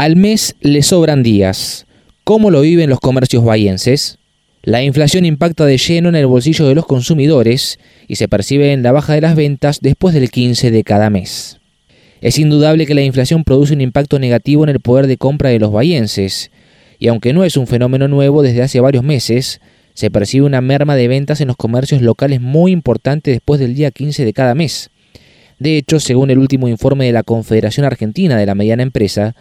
Al mes le sobran días. ¿Cómo lo viven los comercios bahienses? La inflación impacta de lleno en el bolsillo de los consumidores y se percibe en la baja de las ventas después del 15 de cada mes. Es indudable que la inflación produce un impacto negativo en el poder de compra de los bahienses, y aunque no es un fenómeno nuevo desde hace varios meses, se percibe una merma de ventas en los comercios locales muy importante después del día 15 de cada mes. De hecho, según el último informe de la Confederación Argentina de la Mediana Empresa,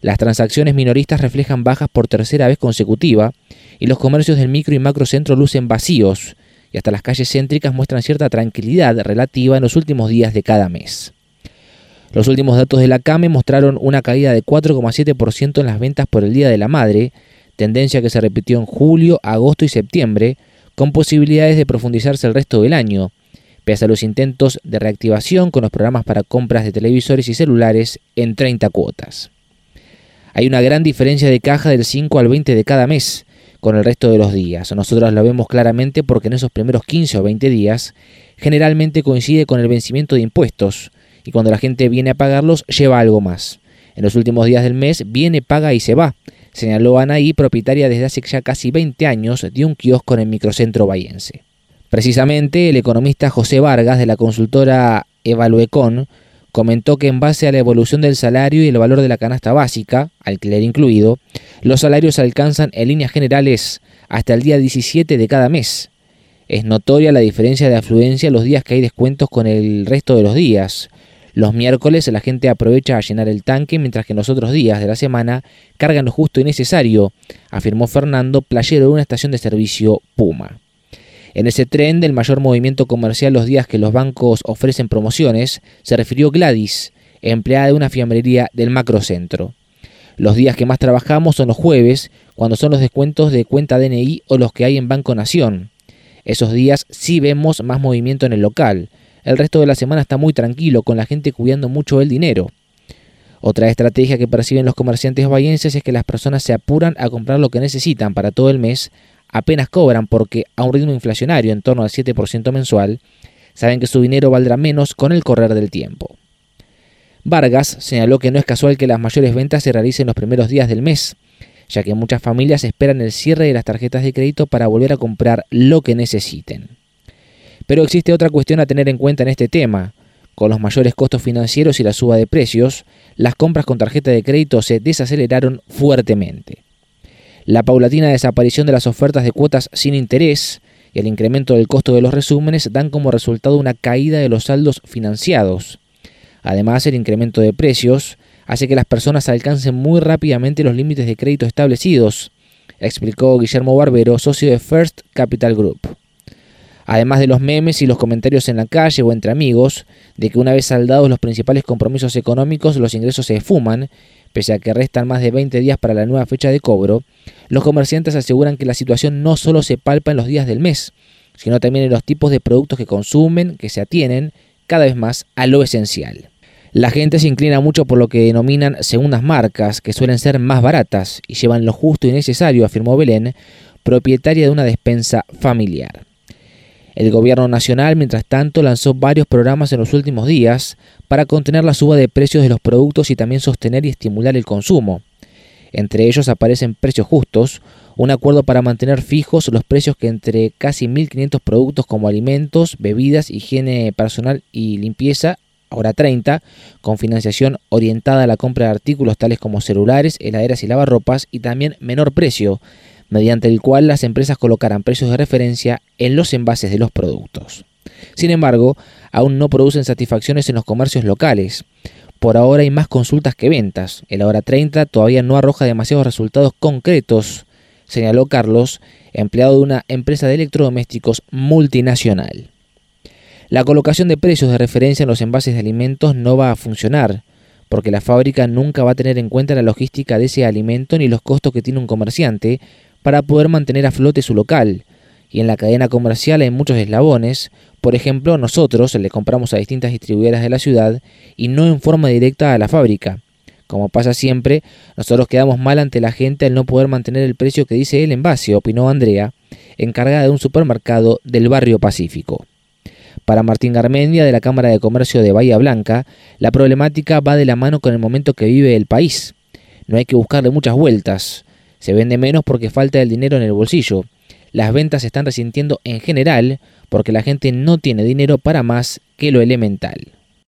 las transacciones minoristas reflejan bajas por tercera vez consecutiva y los comercios del micro y macro centro lucen vacíos y hasta las calles céntricas muestran cierta tranquilidad relativa en los últimos días de cada mes. Los últimos datos de la CAME mostraron una caída de 4,7% en las ventas por el Día de la Madre, tendencia que se repitió en julio, agosto y septiembre, con posibilidades de profundizarse el resto del año, pese a los intentos de reactivación con los programas para compras de televisores y celulares en 30 cuotas. Hay una gran diferencia de caja del 5 al 20 de cada mes con el resto de los días. Nosotros lo vemos claramente porque en esos primeros 15 o 20 días generalmente coincide con el vencimiento de impuestos, y cuando la gente viene a pagarlos lleva algo más. En los últimos días del mes viene, paga y se va, señaló Anaí, propietaria desde hace ya casi 20 años de un kiosco en el microcentro bahiense. Precisamente, el economista José Vargas de la consultora Evaluecon comentó que en base a la evolución del salario y el valor de la canasta básica, alquiler incluido, los salarios alcanzan en líneas generales hasta el día 17 de cada mes. Es notoria la diferencia de afluencia los días que hay descuentos con el resto de los días, los miércoles la gente aprovecha a llenar el tanque mientras que en los otros días de la semana cargan lo justo y necesario, afirmó Fernando, playero de una estación de servicio Puma. En ese tren del mayor movimiento comercial los días que los bancos ofrecen promociones, se refirió Gladys, empleada de una fiambrería del macrocentro. Los días que más trabajamos son los jueves, cuando son los descuentos de cuenta DNI o los que hay en Banco Nación. Esos días sí vemos más movimiento en el local, el resto de la semana está muy tranquilo, con la gente cuidando mucho el dinero. Otra estrategia que perciben los comerciantes bahienses es que las personas se apuran a comprar lo que necesitan para todo el mes, apenas cobran porque a un ritmo inflacionario en torno al 7% mensual, saben que su dinero valdrá menos con el correr del tiempo. Vargas señaló que no es casual que las mayores ventas se realicen los primeros días del mes, ya que muchas familias esperan el cierre de las tarjetas de crédito para volver a comprar lo que necesiten. Pero existe otra cuestión a tener en cuenta en este tema. Con los mayores costos financieros y la suba de precios, las compras con tarjeta de crédito se desaceleraron fuertemente. La paulatina desaparición de las ofertas de cuotas sin interés y el incremento del costo de los resúmenes dan como resultado una caída de los saldos financiados. Además, el incremento de precios hace que las personas alcancen muy rápidamente los límites de crédito establecidos, explicó Guillermo Barbero, socio de First Capital Group además de los memes y los comentarios en la calle o entre amigos, de que una vez saldados los principales compromisos económicos los ingresos se esfuman, pese a que restan más de 20 días para la nueva fecha de cobro, los comerciantes aseguran que la situación no solo se palpa en los días del mes, sino también en los tipos de productos que consumen, que se atienen cada vez más a lo esencial. La gente se inclina mucho por lo que denominan segundas marcas, que suelen ser más baratas y llevan lo justo y necesario, afirmó Belén, propietaria de una despensa familiar. El gobierno nacional, mientras tanto, lanzó varios programas en los últimos días para contener la suba de precios de los productos y también sostener y estimular el consumo. Entre ellos aparecen precios justos, un acuerdo para mantener fijos los precios que entre casi 1.500 productos como alimentos, bebidas, higiene personal y limpieza, ahora 30, con financiación orientada a la compra de artículos tales como celulares, heladeras y lavarropas, y también menor precio, mediante el cual las empresas colocarán precios de referencia en los envases de los productos. Sin embargo, aún no producen satisfacciones en los comercios locales. Por ahora hay más consultas que ventas. El hora 30 todavía no arroja demasiados resultados concretos, señaló Carlos, empleado de una empresa de electrodomésticos multinacional. La colocación de precios de referencia en los envases de alimentos no va a funcionar, porque la fábrica nunca va a tener en cuenta la logística de ese alimento ni los costos que tiene un comerciante, para poder mantener a flote su local. Y en la cadena comercial hay muchos eslabones. Por ejemplo, nosotros le compramos a distintas distribuidoras de la ciudad y no en forma directa a la fábrica. Como pasa siempre, nosotros quedamos mal ante la gente al no poder mantener el precio que dice el envase, opinó Andrea, encargada de un supermercado del barrio Pacífico. Para Martín Garmendia, de la Cámara de Comercio de Bahía Blanca, la problemática va de la mano con el momento que vive el país. No hay que buscarle muchas vueltas. Se vende menos porque falta el dinero en el bolsillo. Las ventas se están resintiendo en general porque la gente no tiene dinero para más que lo elemental.